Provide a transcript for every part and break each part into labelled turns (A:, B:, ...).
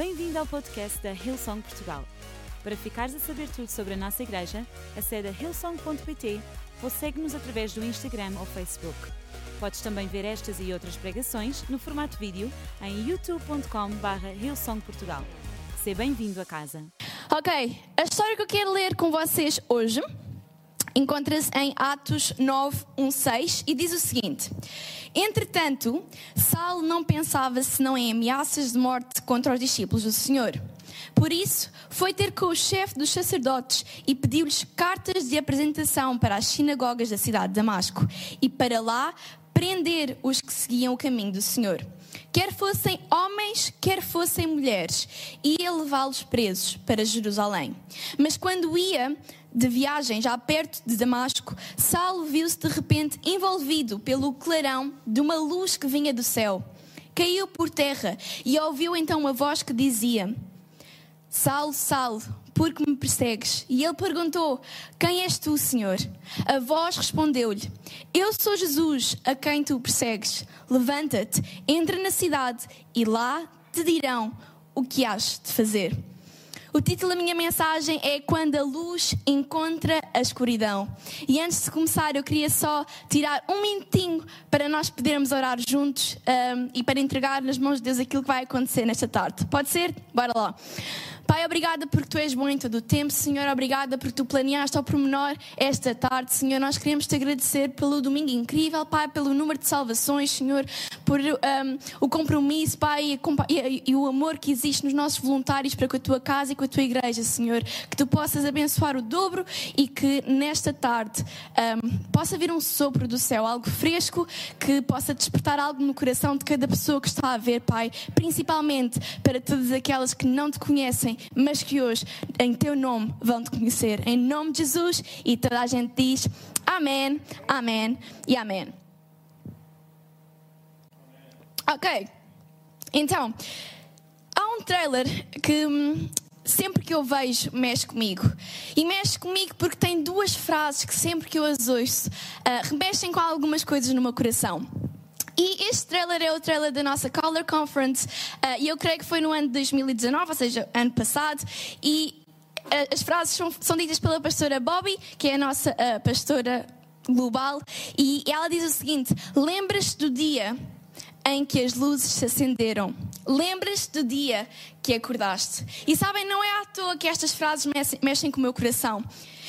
A: Bem-vindo ao podcast da Hillsong Portugal. Para ficares a saber tudo sobre a nossa igreja, acede a hillsong.pt ou segue-nos através do Instagram ou Facebook. Podes também ver estas e outras pregações no formato vídeo em youtube.com.br hillsongportugal. Seja bem-vindo a casa.
B: Ok, a história que eu quero ler com vocês hoje encontra-se em Atos 9, 1, 6 e diz o seguinte: Entretanto, Saulo não pensava senão em ameaças de morte contra os discípulos do Senhor. Por isso, foi ter com o chefe dos sacerdotes e pediu-lhes cartas de apresentação para as sinagogas da cidade de Damasco e para lá prender os que seguiam o caminho do Senhor. Quer fossem homens, quer fossem mulheres, e ia levá-los presos para Jerusalém. Mas quando ia de viagem, já perto de Damasco, Saulo viu-se de repente envolvido pelo clarão de uma luz que vinha do céu. Caiu por terra e ouviu então uma voz que dizia: Saulo, Saulo, por que me persegues? E ele perguntou: Quem és tu, Senhor? A voz respondeu-lhe: Eu sou Jesus, a quem tu persegues. Levanta-te, entra na cidade e lá te dirão o que has de fazer. O título da minha mensagem é Quando a luz encontra a escuridão. E antes de começar, eu queria só tirar um minutinho para nós podermos orar juntos um, e para entregar nas mãos de Deus aquilo que vai acontecer nesta tarde. Pode ser? Bora lá. Pai, obrigada porque tu és bom em todo o tempo. Senhor, obrigada porque tu planeaste ao pormenor esta tarde. Senhor, nós queremos te agradecer pelo domingo incrível, Pai, pelo número de salvações, Senhor, por um, o compromisso, Pai, e, e, o amor que existe nos nossos voluntários para com a tua casa e com a tua igreja, Senhor. Que tu possas abençoar o dobro e que nesta tarde um, possa vir um sopro do céu, algo fresco, que possa despertar algo no coração de cada pessoa que está a ver, Pai, principalmente para todas aquelas que não te conhecem mas que hoje, em teu nome, vão te conhecer. Em nome de Jesus, e toda a gente diz Amém, Amém e Amém. Ok, então, há um trailer que hum, sempre que eu vejo mexe comigo. E mexe comigo porque tem duas frases que sempre que eu as ouço uh, remexem com algumas coisas no meu coração. E este trailer é o trailer da nossa Color Conference, uh, e eu creio que foi no ano de 2019, ou seja, ano passado, e uh, as frases são, são, ditas pela pastora Bobby, que é a nossa uh, pastora global, e ela diz o seguinte: Lembras do dia em que as luzes se acenderam? Lembras do dia que acordaste? E sabem, não é à toa que estas frases mexem, mexem com o meu coração.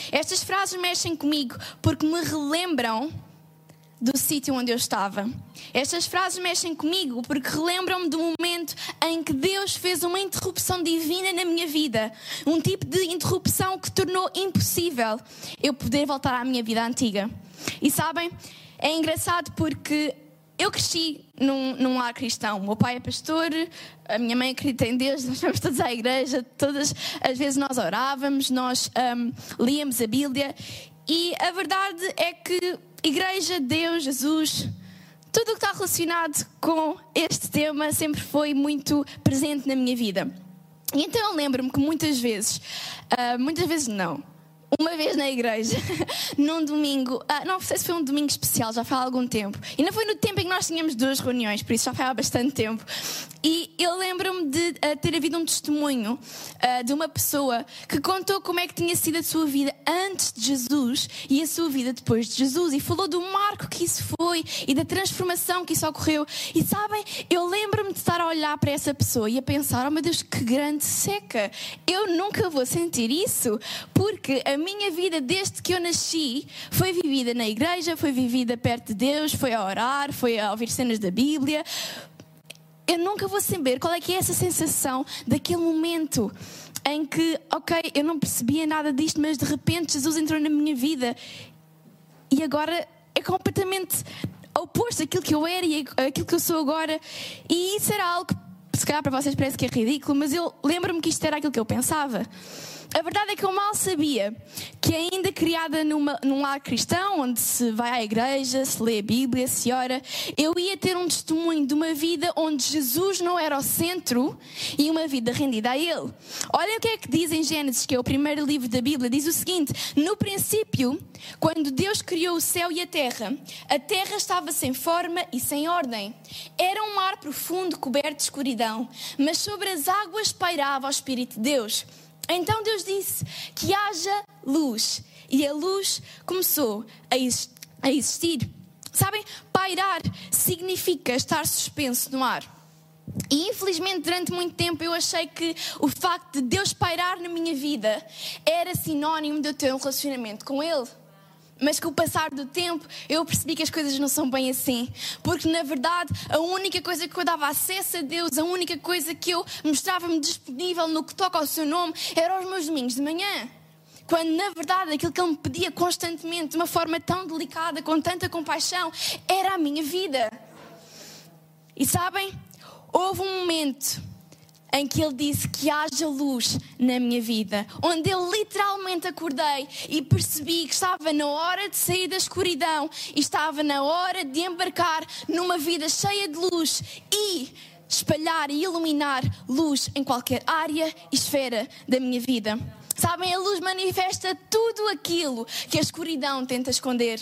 B: Estas frases mexem comigo porque me relembram do sítio onde eu estava. Estas frases mexem comigo porque relembram-me do momento em que Deus fez uma interrupção divina na minha vida. Um tipo de interrupção que tornou impossível eu poder voltar à minha vida antiga. E sabem, é engraçado porque eu cresci num, num lar cristão. O meu pai é pastor, a minha mãe acredita em Deus, nós vamos todos à igreja, todas as vezes nós orávamos, nós um, líamos a Bíblia. E a verdade é que Igreja, Deus, Jesus, tudo o que está relacionado com este tema sempre foi muito presente na minha vida. E então eu lembro-me que muitas vezes, uh, muitas vezes não, uma vez na igreja, num domingo, ah, não sei se foi um domingo especial, já foi há algum tempo. E não foi no tempo em que nós tínhamos duas reuniões, por isso já foi há bastante tempo. E eu lembro-me de uh, ter havido um testemunho uh, de uma pessoa que contou como é que tinha sido a sua vida antes de Jesus e a sua vida depois de Jesus. E falou do marco que isso foi e da transformação que isso ocorreu. E sabem, eu lembro-me de estar a olhar para essa pessoa e a pensar: oh meu Deus, que grande seca! Eu nunca vou sentir isso, porque a minha vida desde que eu nasci foi vivida na igreja, foi vivida perto de Deus, foi a orar, foi a ouvir cenas da Bíblia. Eu nunca vou saber qual é que é essa sensação daquele momento em que, ok, eu não percebia nada disto, mas de repente Jesus entrou na minha vida e agora é completamente oposto daquilo que eu era e aquilo que eu sou agora. E isso era algo que, se calhar para vocês parece que é ridículo, mas eu lembro-me que isto era aquilo que eu pensava. A verdade é que eu mal sabia que, ainda criada numa, num lar cristão, onde se vai à igreja, se lê a Bíblia, se ora, eu ia ter um testemunho de uma vida onde Jesus não era o centro e uma vida rendida a Ele. Olha o que é que diz em Gênesis, que é o primeiro livro da Bíblia, diz o seguinte: No princípio, quando Deus criou o céu e a terra, a terra estava sem forma e sem ordem. Era um mar profundo coberto de escuridão, mas sobre as águas pairava o Espírito de Deus. Então Deus disse que haja luz e a luz começou a existir. Sabem, pairar significa estar suspenso no ar. E infelizmente, durante muito tempo, eu achei que o facto de Deus pairar na minha vida era sinónimo de eu ter um relacionamento com Ele. Mas com o passar do tempo, eu percebi que as coisas não são bem assim. Porque, na verdade, a única coisa que eu dava acesso a Deus, a única coisa que eu mostrava-me disponível no que toca ao seu nome, eram os meus domingos de manhã. Quando, na verdade, aquilo que Ele me pedia constantemente, de uma forma tão delicada, com tanta compaixão, era a minha vida. E sabem, houve um momento em que ele disse que haja luz na minha vida, onde eu literalmente acordei e percebi que estava na hora de sair da escuridão e estava na hora de embarcar numa vida cheia de luz e espalhar e iluminar luz em qualquer área e esfera da minha vida. Sabem, a luz manifesta tudo aquilo que a escuridão tenta esconder.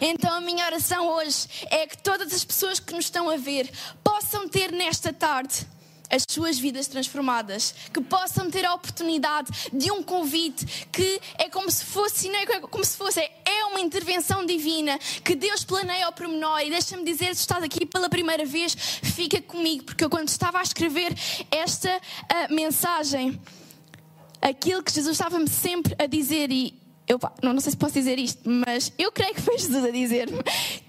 B: Então a minha oração hoje é que todas as pessoas que nos estão a ver possam ter nesta tarde as suas vidas transformadas, que possam ter a oportunidade de um convite que é como se fosse, não é como se fosse, é uma intervenção divina que Deus planeia ao pormenor. E deixa-me dizer, se estás aqui pela primeira vez, fica comigo, porque eu quando estava a escrever esta uh, mensagem, aquilo que Jesus estava-me sempre a dizer, e eu não, não sei se posso dizer isto, mas eu creio que foi Jesus a dizer-me,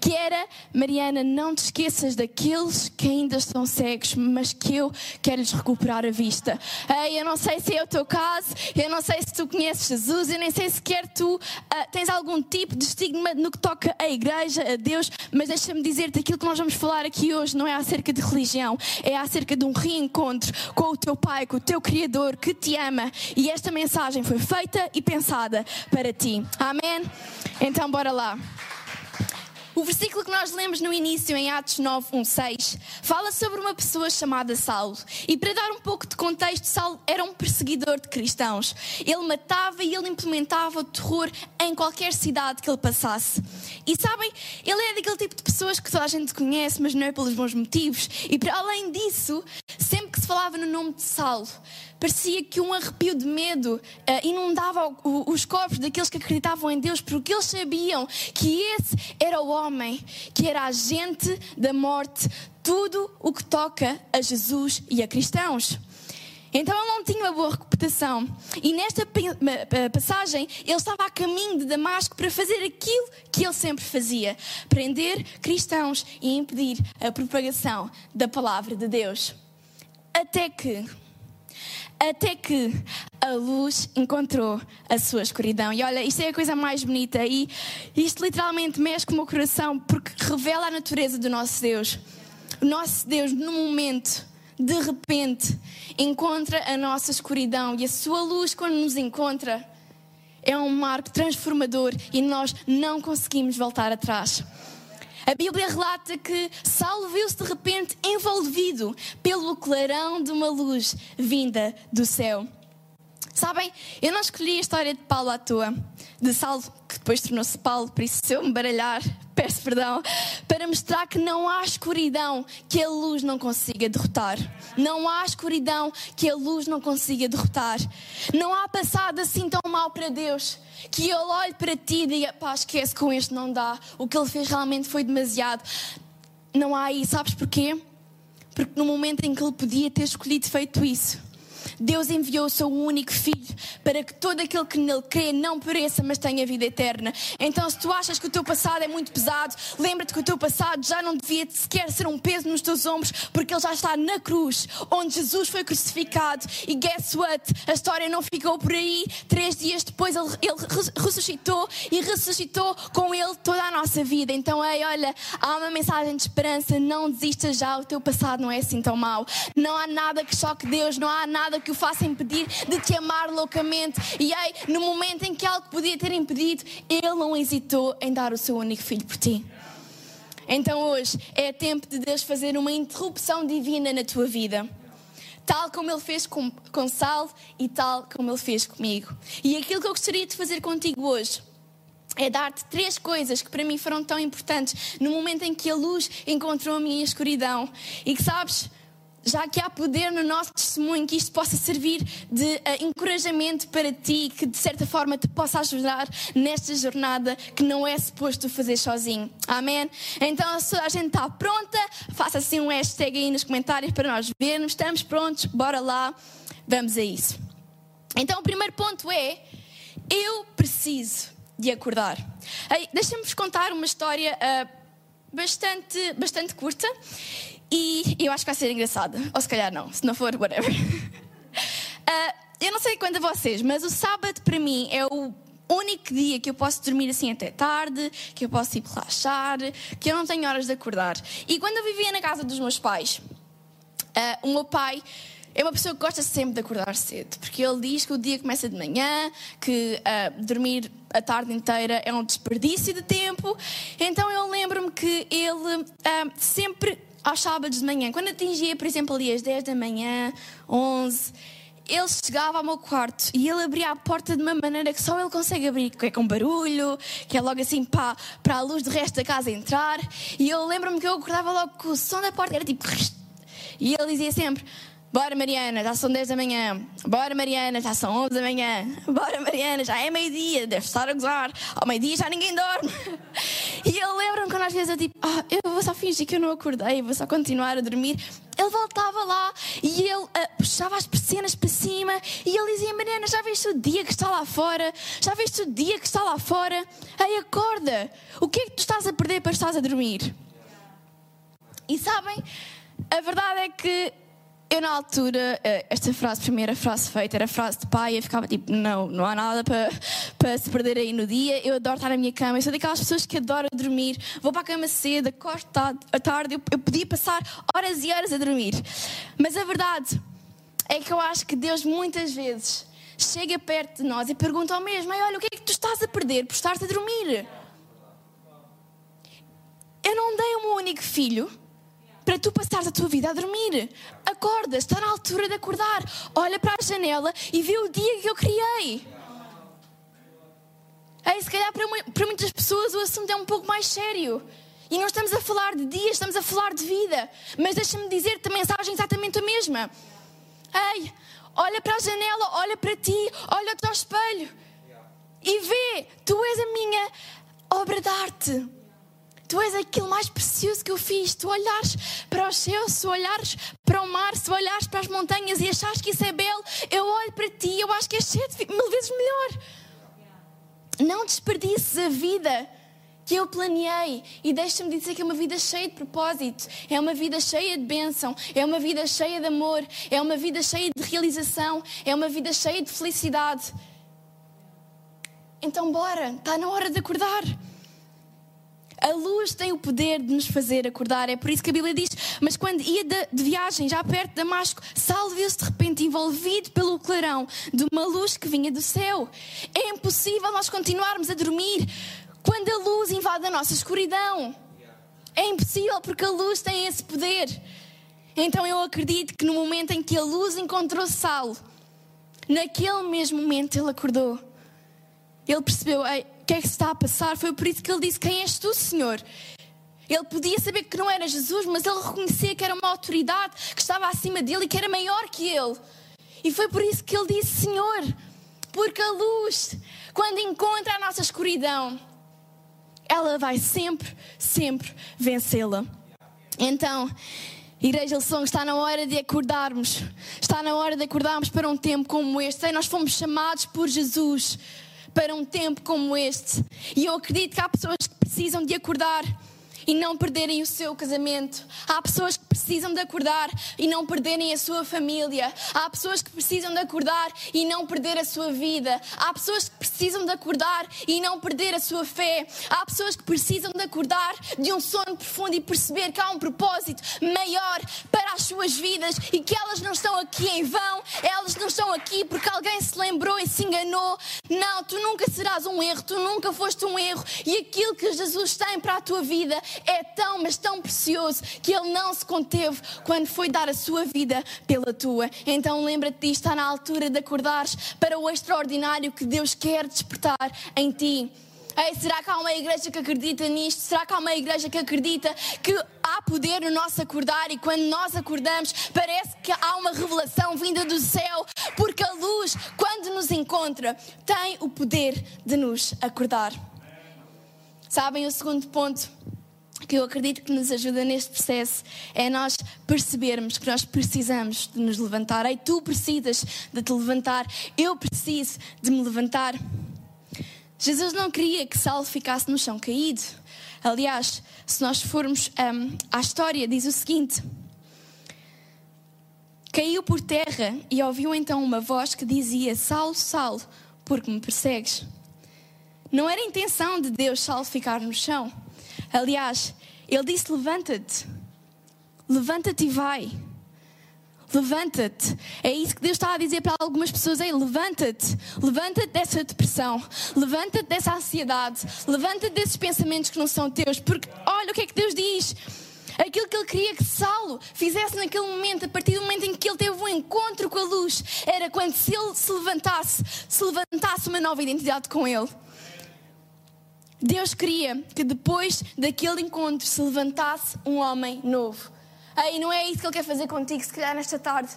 B: que era, Mariana, não te esqueças daqueles que ainda estão cegos, mas que eu quero lhes recuperar a vista. Ei, eu não sei se é o teu caso, eu não sei se tu conheces Jesus, eu nem sei se quer tu uh, tens algum tipo de estigma no que toca a igreja, a Deus, mas deixa-me dizer-te aquilo que nós vamos falar aqui hoje não é acerca de religião, é acerca de um reencontro com o teu Pai, com o teu Criador que te ama. E esta mensagem foi feita e pensada para ti. Amém? Então, bora lá. O versículo que nós lemos no início, em Atos 9, 1, 6, fala sobre uma pessoa chamada Saulo. E para dar um pouco de contexto, Saulo era um perseguidor de cristãos. Ele matava e ele implementava o terror em qualquer cidade que ele passasse. E sabem, ele é daquele tipo de pessoas que toda a gente conhece, mas não é pelos bons motivos. E para além disso, sempre que se falava no nome de Saulo, parecia que um arrepio de medo uh, inundava os corpos daqueles que acreditavam em Deus, porque eles sabiam que esse era o homem, que era agente da morte, tudo o que toca a Jesus e a cristãos. Então ele não tinha uma boa reputação. E nesta passagem, ele estava a caminho de Damasco para fazer aquilo que ele sempre fazia: prender cristãos e impedir a propagação da palavra de Deus. Até que até que a luz encontrou a sua escuridão. E olha, isto é a coisa mais bonita e isto literalmente mexe com o meu coração porque revela a natureza do nosso Deus. O nosso Deus, no momento, de repente, encontra a nossa escuridão e a sua luz, quando nos encontra, é um marco transformador e nós não conseguimos voltar atrás. A Bíblia relata que Saulo viu-se de repente envolvido pelo clarão de uma luz vinda do céu. Sabem, eu não escolhi a história de Paulo à toa, de Saulo, que depois tornou-se Paulo, por isso se eu me baralhar, peço perdão, para mostrar que não há escuridão que a luz não consiga derrotar. Não há escuridão que a luz não consiga derrotar. Não há passado assim tão mal para Deus que ele olhe para ti e diga: pá, esquece, com este não dá. O que ele fez realmente foi demasiado. Não há aí, sabes porquê? Porque no momento em que ele podia ter escolhido feito isso, Deus enviou o seu único filho para que todo aquele que nele crê não pereça, mas tenha vida eterna. Então, se tu achas que o teu passado é muito pesado, lembra-te que o teu passado já não devia sequer ser um peso nos teus ombros, porque ele já está na cruz, onde Jesus foi crucificado. E guess what? A história não ficou por aí. Três dias depois, ele, ele ressuscitou e ressuscitou com ele toda a nossa vida. Então, ei, olha, há uma mensagem de esperança. Não desistas já, o teu passado não é assim tão mau. Não há nada que choque Deus, não há nada que o faça impedir de te amar loucamente. E ei, no momento em que algo podia ter impedido, Ele não hesitou em dar o seu único filho por ti. Então hoje é tempo de Deus fazer uma interrupção divina na tua vida. Tal como Ele fez com, com Sal e tal como Ele fez comigo. E aquilo que eu gostaria de fazer contigo hoje é dar-te três coisas que para mim foram tão importantes no momento em que a luz encontrou a minha escuridão. E que sabes, já que há poder no nosso testemunho, que isto possa servir de uh, encorajamento para ti, que de certa forma te possa ajudar nesta jornada que não é suposto fazer sozinho. Amém? Então, se a gente está pronta, faça assim um hashtag aí nos comentários para nós vermos. Estamos prontos? Bora lá, vamos a isso. Então, o primeiro ponto é: eu preciso de acordar. Deixa-me-vos contar uma história uh, bastante, bastante curta e eu acho que vai ser engraçada. Ou se calhar não, se não for, whatever. Uh, eu não sei quanto a vocês, mas o sábado para mim é o único dia que eu posso dormir assim até tarde, que eu posso ir relaxar, que eu não tenho horas de acordar. E quando eu vivia na casa dos meus pais, uh, o meu pai é uma pessoa que gosta sempre de acordar cedo, porque ele diz que o dia começa de manhã, que uh, dormir a tarde inteira é um desperdício de tempo. Então eu lembro-me que ele uh, sempre, aos sábados de manhã, quando atingia, por exemplo, ali às 10 da manhã, 11, ele chegava ao meu quarto e ele abria a porta de uma maneira que só ele consegue abrir, que é com barulho, que é logo assim para, para a luz do resto da casa entrar. E eu lembro-me que eu acordava logo com o som da porta, era tipo. E ele dizia sempre: Bora, Mariana, já são 10 da manhã. Bora, Mariana, já são 11 da manhã. Bora, Mariana, já é meio-dia, deve estar a gozar. Ao meio-dia já ninguém dorme. E eu lembro-me quando às vezes eu tipo, ah, eu vou só fingir que eu não acordei, vou só continuar a dormir. Ele voltava lá e ele uh, puxava as persianas para cima e ele dizia: Mariana, já viste o dia que está lá fora? Já viste o dia que está lá fora? Ei, acorda! O que é que tu estás a perder para estás a dormir? E sabem, a verdade é que eu, na altura, eh, esta frase, primeira frase feita, era frase de pai. Eu ficava tipo, não, não há nada para, para se perder aí no dia. Eu adoro estar na minha cama. Eu sou daquelas pessoas que adoram dormir. Vou para a cama cedo, acordo à tarde. Eu, eu podia passar horas e horas a dormir. Mas a verdade é que eu acho que Deus muitas vezes chega perto de nós e pergunta ao mesmo: olha, o que é que tu estás a perder por estar a dormir? Eu não dei um único filho para tu passares a tua vida a dormir. Acorda, está na altura de acordar. Olha para a janela e vê o dia que eu criei. Aí, se calhar para, para muitas pessoas o assunto é um pouco mais sério. E não estamos a falar de dias, estamos a falar de vida. Mas deixa-me dizer-te a mensagem é exatamente a mesma. Ei, olha para a janela, olha para ti, olha-te ao espelho. E vê, tu és a minha obra de arte. Tu és aquilo mais precioso que eu fiz. Tu olhares para os céus, se olhares para o mar, se olhares para as montanhas e achares que isso é belo, eu olho para ti e eu acho que é sete mil vezes melhor. Não desperdices a vida que eu planeei e deixa-me dizer que é uma vida cheia de propósito, é uma vida cheia de bênção, é uma vida cheia de amor, é uma vida cheia de realização, é uma vida cheia de felicidade. Então, bora, está na hora de acordar. A luz tem o poder de nos fazer acordar. É por isso que a Bíblia diz: Mas quando ia de, de viagem, já perto de Damasco, Saulo viu-se de repente envolvido pelo clarão de uma luz que vinha do céu. É impossível nós continuarmos a dormir quando a luz invade a nossa escuridão. É impossível porque a luz tem esse poder. Então eu acredito que no momento em que a luz encontrou Saulo, naquele mesmo momento ele acordou. Ele percebeu: o que é que está a passar? Foi por isso que ele disse: Quem és tu, Senhor? Ele podia saber que não era Jesus, mas ele reconhecia que era uma autoridade que estava acima dele e que era maior que ele. E foi por isso que ele disse: Senhor, porque a luz, quando encontra a nossa escuridão, ela vai sempre, sempre vencê-la. Então, Igreja Song, está na hora de acordarmos. Está na hora de acordarmos para um tempo como este. E nós fomos chamados por Jesus para um tempo como este. E eu acredito que há pessoas que precisam de acordar. E não perderem o seu casamento. Há pessoas que precisam de acordar e não perderem a sua família. Há pessoas que precisam de acordar e não perder a sua vida. Há pessoas que precisam de acordar e não perder a sua fé. Há pessoas que precisam de acordar de um sono profundo e perceber que há um propósito maior para as suas vidas e que elas não estão aqui em vão, elas não estão aqui porque alguém se lembrou e se enganou. Não, tu nunca serás um erro, tu nunca foste um erro e aquilo que Jesus tem para a tua vida é tão, mas tão precioso que Ele não se conteve quando foi dar a sua vida pela tua. Então lembra-te está na altura de acordares para o extraordinário que Deus quer despertar em ti. Ei, será que há uma igreja que acredita nisto? Será que há uma igreja que acredita que há poder no nosso acordar e quando nós acordamos parece que há uma revelação vinda do céu? Porque a luz, quando nos encontra, tem o poder de nos acordar. Sabem, o segundo ponto que eu acredito que nos ajuda neste processo é nós percebermos que nós precisamos de nos levantar. Ei, tu precisas de te levantar, eu preciso de me levantar. Jesus não queria que Saulo ficasse no chão caído. Aliás, se nós formos um, à história, diz o seguinte: Caiu por terra e ouviu então uma voz que dizia: Saulo, Saulo, por que me persegues? Não era intenção de Deus Saulo ficar no chão. Aliás, ele disse: Levanta-te, levanta-te e vai. Levanta-te. É isso que Deus está a dizer para algumas pessoas. Ei, levanta-te. Levanta-te dessa depressão. Levanta-te dessa ansiedade. Levanta-te desses pensamentos que não são teus. Porque olha o que é que Deus diz. Aquilo que ele queria que Saulo fizesse naquele momento, a partir do momento em que ele teve um encontro com a luz, era quando se ele se levantasse, se levantasse uma nova identidade com ele. Deus queria que depois daquele encontro se levantasse um homem novo. Aí não é isso que Ele quer fazer contigo, se calhar nesta tarde.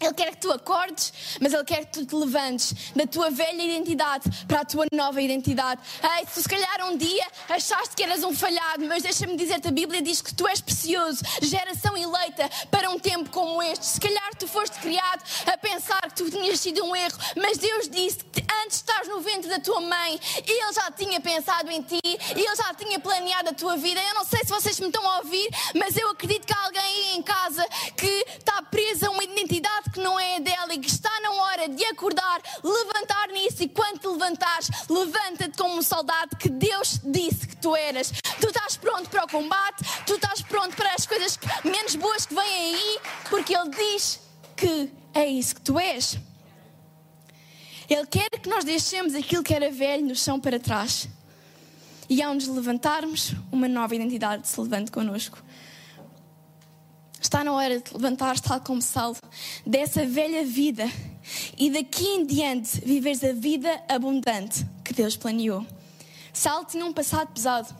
B: Ele quer que tu acordes, mas Ele quer que tu te levantes da tua velha identidade para a tua nova identidade. Ei, se calhar um dia achaste que eras um falhado, mas deixa-me dizer-te, a Bíblia diz que tu és precioso, geração eleita para um tempo como este. Se calhar tu foste criado a pensar que tu tinhas sido um erro, mas Deus disse que antes de estás no ventre da tua mãe, Ele já tinha pensado em ti, Ele já tinha planeado a tua vida. Eu não sei se vocês me estão a ouvir, mas eu acredito que há alguém aí em casa que está presa a uma identidade que não é dela e que está na hora de acordar, levantar nisso e quando te levantares, levanta-te como um soldado que Deus disse que tu eras. Tu estás pronto para o combate, tu estás pronto para as coisas menos boas que vêm aí, porque Ele diz que é isso que tu és. Ele quer que nós deixemos aquilo que era velho no chão para trás. E ao nos levantarmos, uma nova identidade se levante connosco. Está na hora de levantar, tal como Saulo, dessa velha vida e daqui em diante viveres a vida abundante que Deus planeou. Saulo tinha um passado pesado.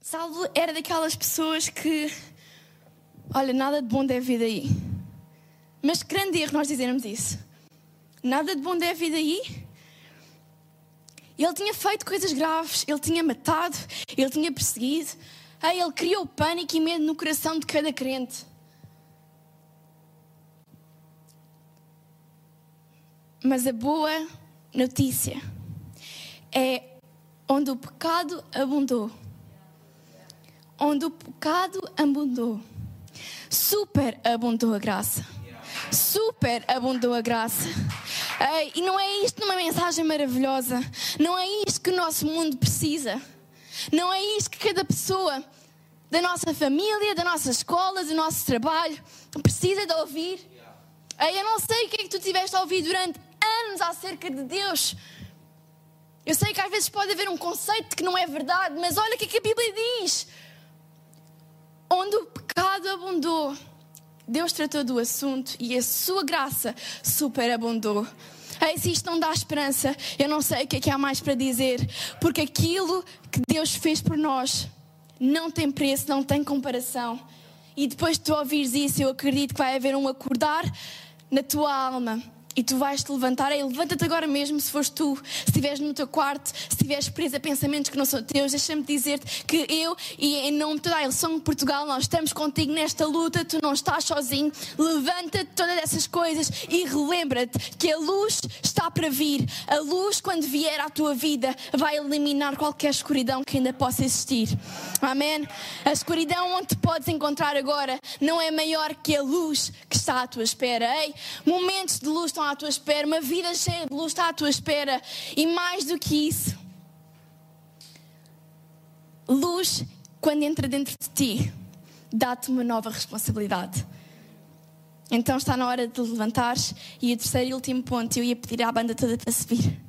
B: Saulo era daquelas pessoas que, olha, nada de bom deve vir daí. Mas grande erro nós dizermos isso. Nada de bom deve vir daí. Ele tinha feito coisas graves, ele tinha matado, ele tinha perseguido, ele criou pânico e medo no coração de cada crente. Mas a boa notícia é onde o pecado abundou. Onde o pecado abundou. Super abundou a graça. Super abundou a graça. E não é isto uma mensagem maravilhosa. Não é isto que o nosso mundo precisa. Não é isso que cada pessoa da nossa família, da nossa escola, do nosso trabalho precisa de ouvir. Eu não sei o que é que tu tiveste a ouvir durante anos acerca de Deus. Eu sei que às vezes pode haver um conceito que não é verdade, mas olha o que, é que a Bíblia diz. Onde o pecado abundou, Deus tratou do assunto e a sua graça superabundou. Ei, se isto não dá esperança, eu não sei o que é que há mais para dizer, porque aquilo que Deus fez por nós não tem preço, não tem comparação. E depois de tu ouvires isso, eu acredito que vai haver um acordar na tua alma E tu vais te levantar, ei, levanta-te agora mesmo se fores tu, se estiveres no teu quarto, se estiveres presa a pensamentos que não são teus, deixa-me dizer-te que eu e em nome de toda a Eleição de Portugal, nós estamos contigo nesta luta, tu não estás sozinho. Levanta-te todas essas coisas e relembra-te que a luz está para vir. A luz, quando vier à tua vida, vai eliminar qualquer escuridão que ainda possa existir. Amém? A escuridão onde te podes encontrar agora não é maior que a luz que está à tua espera. Ei, momentos de luz estão à tua espera, uma vida cheia de luz está à tua espera. E mais do que isso, luz, quando entra dentro de ti, dá-te uma nova responsabilidade. Então está na hora de levantares. E o terceiro e último ponto, eu ia pedir à banda toda para subir.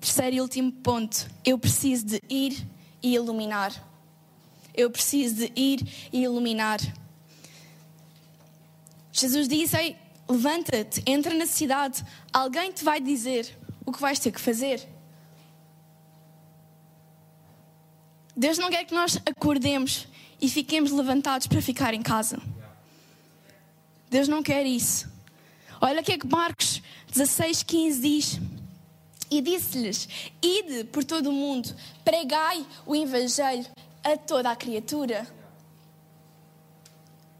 B: Terceiro e último ponto, eu preciso de ir e iluminar. Eu preciso de ir e iluminar. Jesus disse: Ei, levanta-te, entra na cidade, alguém te vai dizer o que vais ter que fazer. Deus não quer que nós acordemos e fiquemos levantados para ficar em casa. Deus não quer isso. Olha o que é que Marcos 16, 15 diz. E disse-lhes: Ide por todo o mundo, pregai o Evangelho a toda a criatura.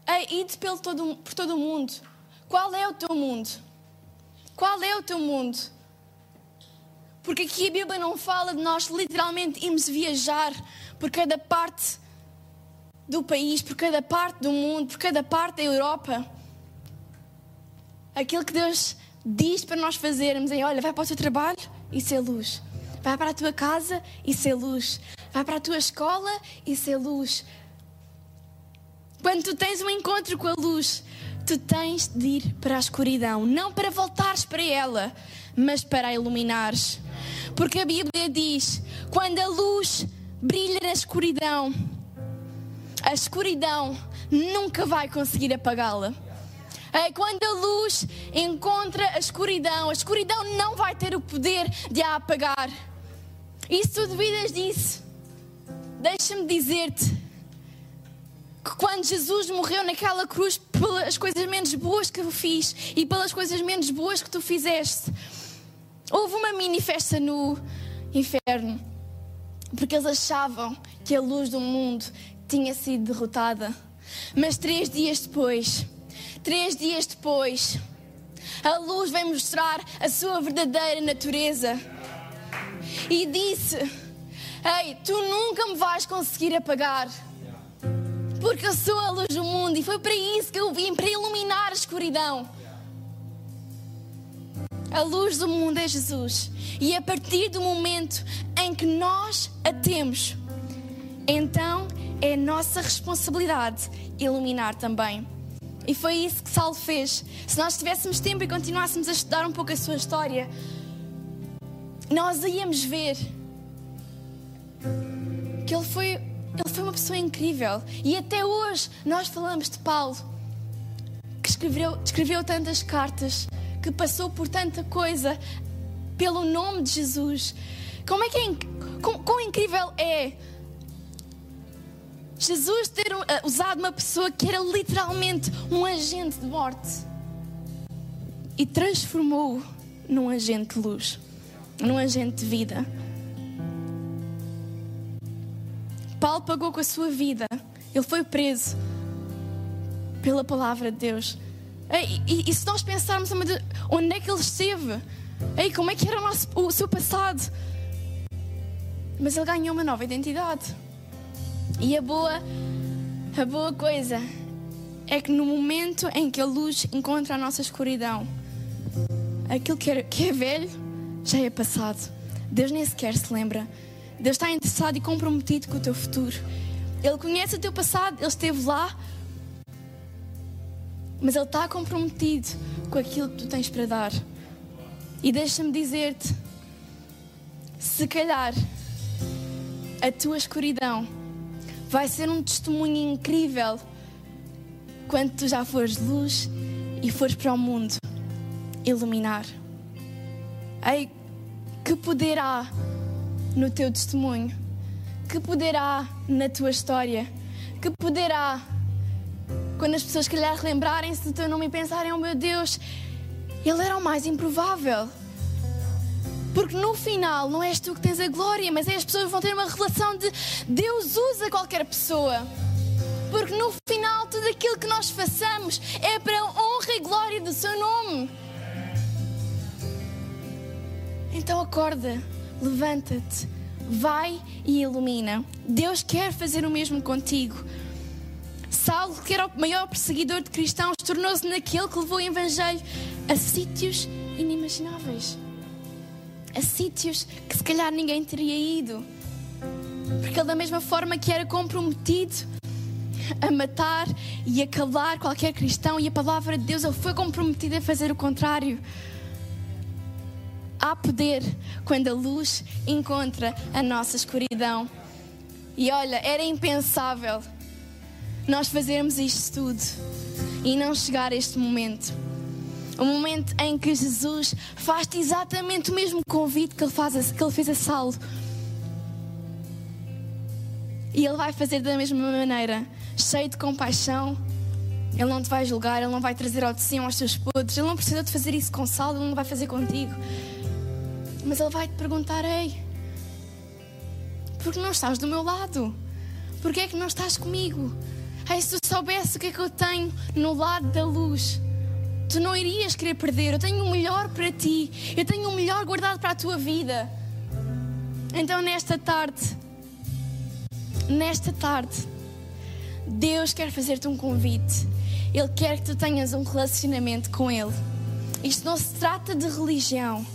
B: Ei, ide pelo todo, por todo o mundo. Qual é o teu mundo? Qual é o teu mundo? Porque aqui a Bíblia não fala de nós literalmente irmos viajar por cada parte do país, por cada parte do mundo, por cada parte da Europa. Aquilo que Deus diz para nós fazermos é: olha, vai para o teu trabalho, isso é luz. Vai para a tua casa, isso é luz. Vai para a tua escola, isso é luz. Quando tu tens um encontro com a luz, tu tens de ir para a escuridão, não para voltares para ela, mas para a iluminares. Porque a Bíblia diz: quando a luz brilha na escuridão, a escuridão nunca vai conseguir apagá-la. É quando a luz encontra a escuridão, a escuridão não vai ter o poder de a apagar. E se tu duvidas disso, deixa-me dizer-te que quando Jesus morreu naquela cruz pelas coisas menos boas que eu fiz e pelas coisas menos boas que tu fizeste, houve uma mini festa no inferno, porque eles achavam que a luz do mundo tinha sido derrotada. Mas três dias depois, três dias depois, a luz veio mostrar a sua verdadeira natureza e disse: Ei, tu nunca me vais conseguir apagar porque eu sou a luz do mundo e foi para isso que eu vim para iluminar a escuridão. A luz do mundo é Jesus, e a partir do momento em que nós a temos, então é nossa responsabilidade iluminar também. E foi isso que Saulo fez. Se nós tivéssemos tempo e continuássemos a estudar um pouco a sua história, nós íamos ver que ele foi ele foi uma pessoa incrível. E até hoje nós falamos de Paulo, que escreveu, escreveu tantas cartas, que passou por tanta coisa pelo nome de Jesus. Como é que é, quão, incrível é Jesus ter uh, usado uma pessoa que era literalmente um agente de morte e transformou-o num agente de luz, num agente de vida. Paulo pagou com a sua vida. Ele foi preso pela palavra de Deus. E, e, e se nós pensarmos onde é que ele esteve, Ei, como é que era o, nosso, o seu passado? Mas ele ganhou uma nova identidade. E a boa, a boa coisa é que no momento em que a luz encontra a nossa escuridão, aquilo que é, que é velho já é passado. Deus nem sequer se lembra Deus está interessado e comprometido com o teu futuro. Ele conhece o teu passado, Ele esteve lá, mas Ele está comprometido com aquilo que tu tens para dar. E deixa-me dizer-te: se calhar a tua escuridão vai ser um testemunho incrível quando tu já fores luz e fores para o mundo iluminar. Ei, que poder há no teu testemunho? Que poder há na tua história? Que poder há Quando as pessoas, calhar, lembrarem-se do teu nome e pensarem: oh meu Deus, ele era o mais improvável. Porque no final não és tu que tens a glória, mas é as pessoas que vão ter uma relação de Deus usa qualquer pessoa. Porque no final tudo aquilo que nós façamos é para a honra e glória do seu nome. Então acorda, levanta-te, vai e ilumina. Deus quer fazer o mesmo contigo. Saulo, que era o maior perseguidor de cristãos, tornou-se naquele que levou o Evangelho a sítios inimagináveis. A sítios que se calhar ninguém teria ido. Porque ele, da mesma forma que era comprometido a matar e a calar qualquer cristão e a palavra de Deus, ele foi comprometido a fazer o contrário. Há poder quando a luz encontra a nossa escuridão. E olha, era impensável nós fazermos isto tudo e não chegar a este momento. O momento em que Jesus faz-te exatamente o mesmo convite que ele, faz, que ele fez a Saulo. E ele vai fazer da mesma maneira, cheio de compaixão. Ele não te vai julgar, ele não vai trazer ao de cima aos teus podres. Ele não precisa de fazer isso com Saulo, ele não vai fazer contigo. Mas ele vai te perguntar: Ei, por que não estás do meu lado? Por que é que não estás comigo? Ei, se tu soubesse o que é que eu tenho no lado da luz, tu não irias querer perder. Eu tenho o melhor para ti, eu tenho o melhor guardado para a tua vida. Então, nesta tarde, nesta tarde, Deus quer fazer-te um convite. Ele quer que tu tenhas um relacionamento com Ele. Isto não se trata de religião.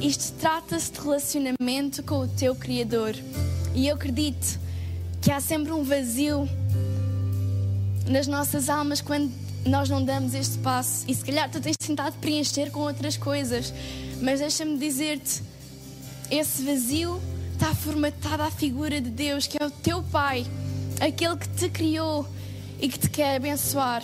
B: Isto trata-se de relacionamento com o teu Criador. E eu acredito que há sempre um vazio nas nossas almas quando nós não damos este passo. E se calhar tu tens tentado preencher com outras coisas. Mas deixa-me dizer-te: esse vazio está formatado à figura de Deus, que é o teu Pai, aquele que te criou e que te quer abençoar.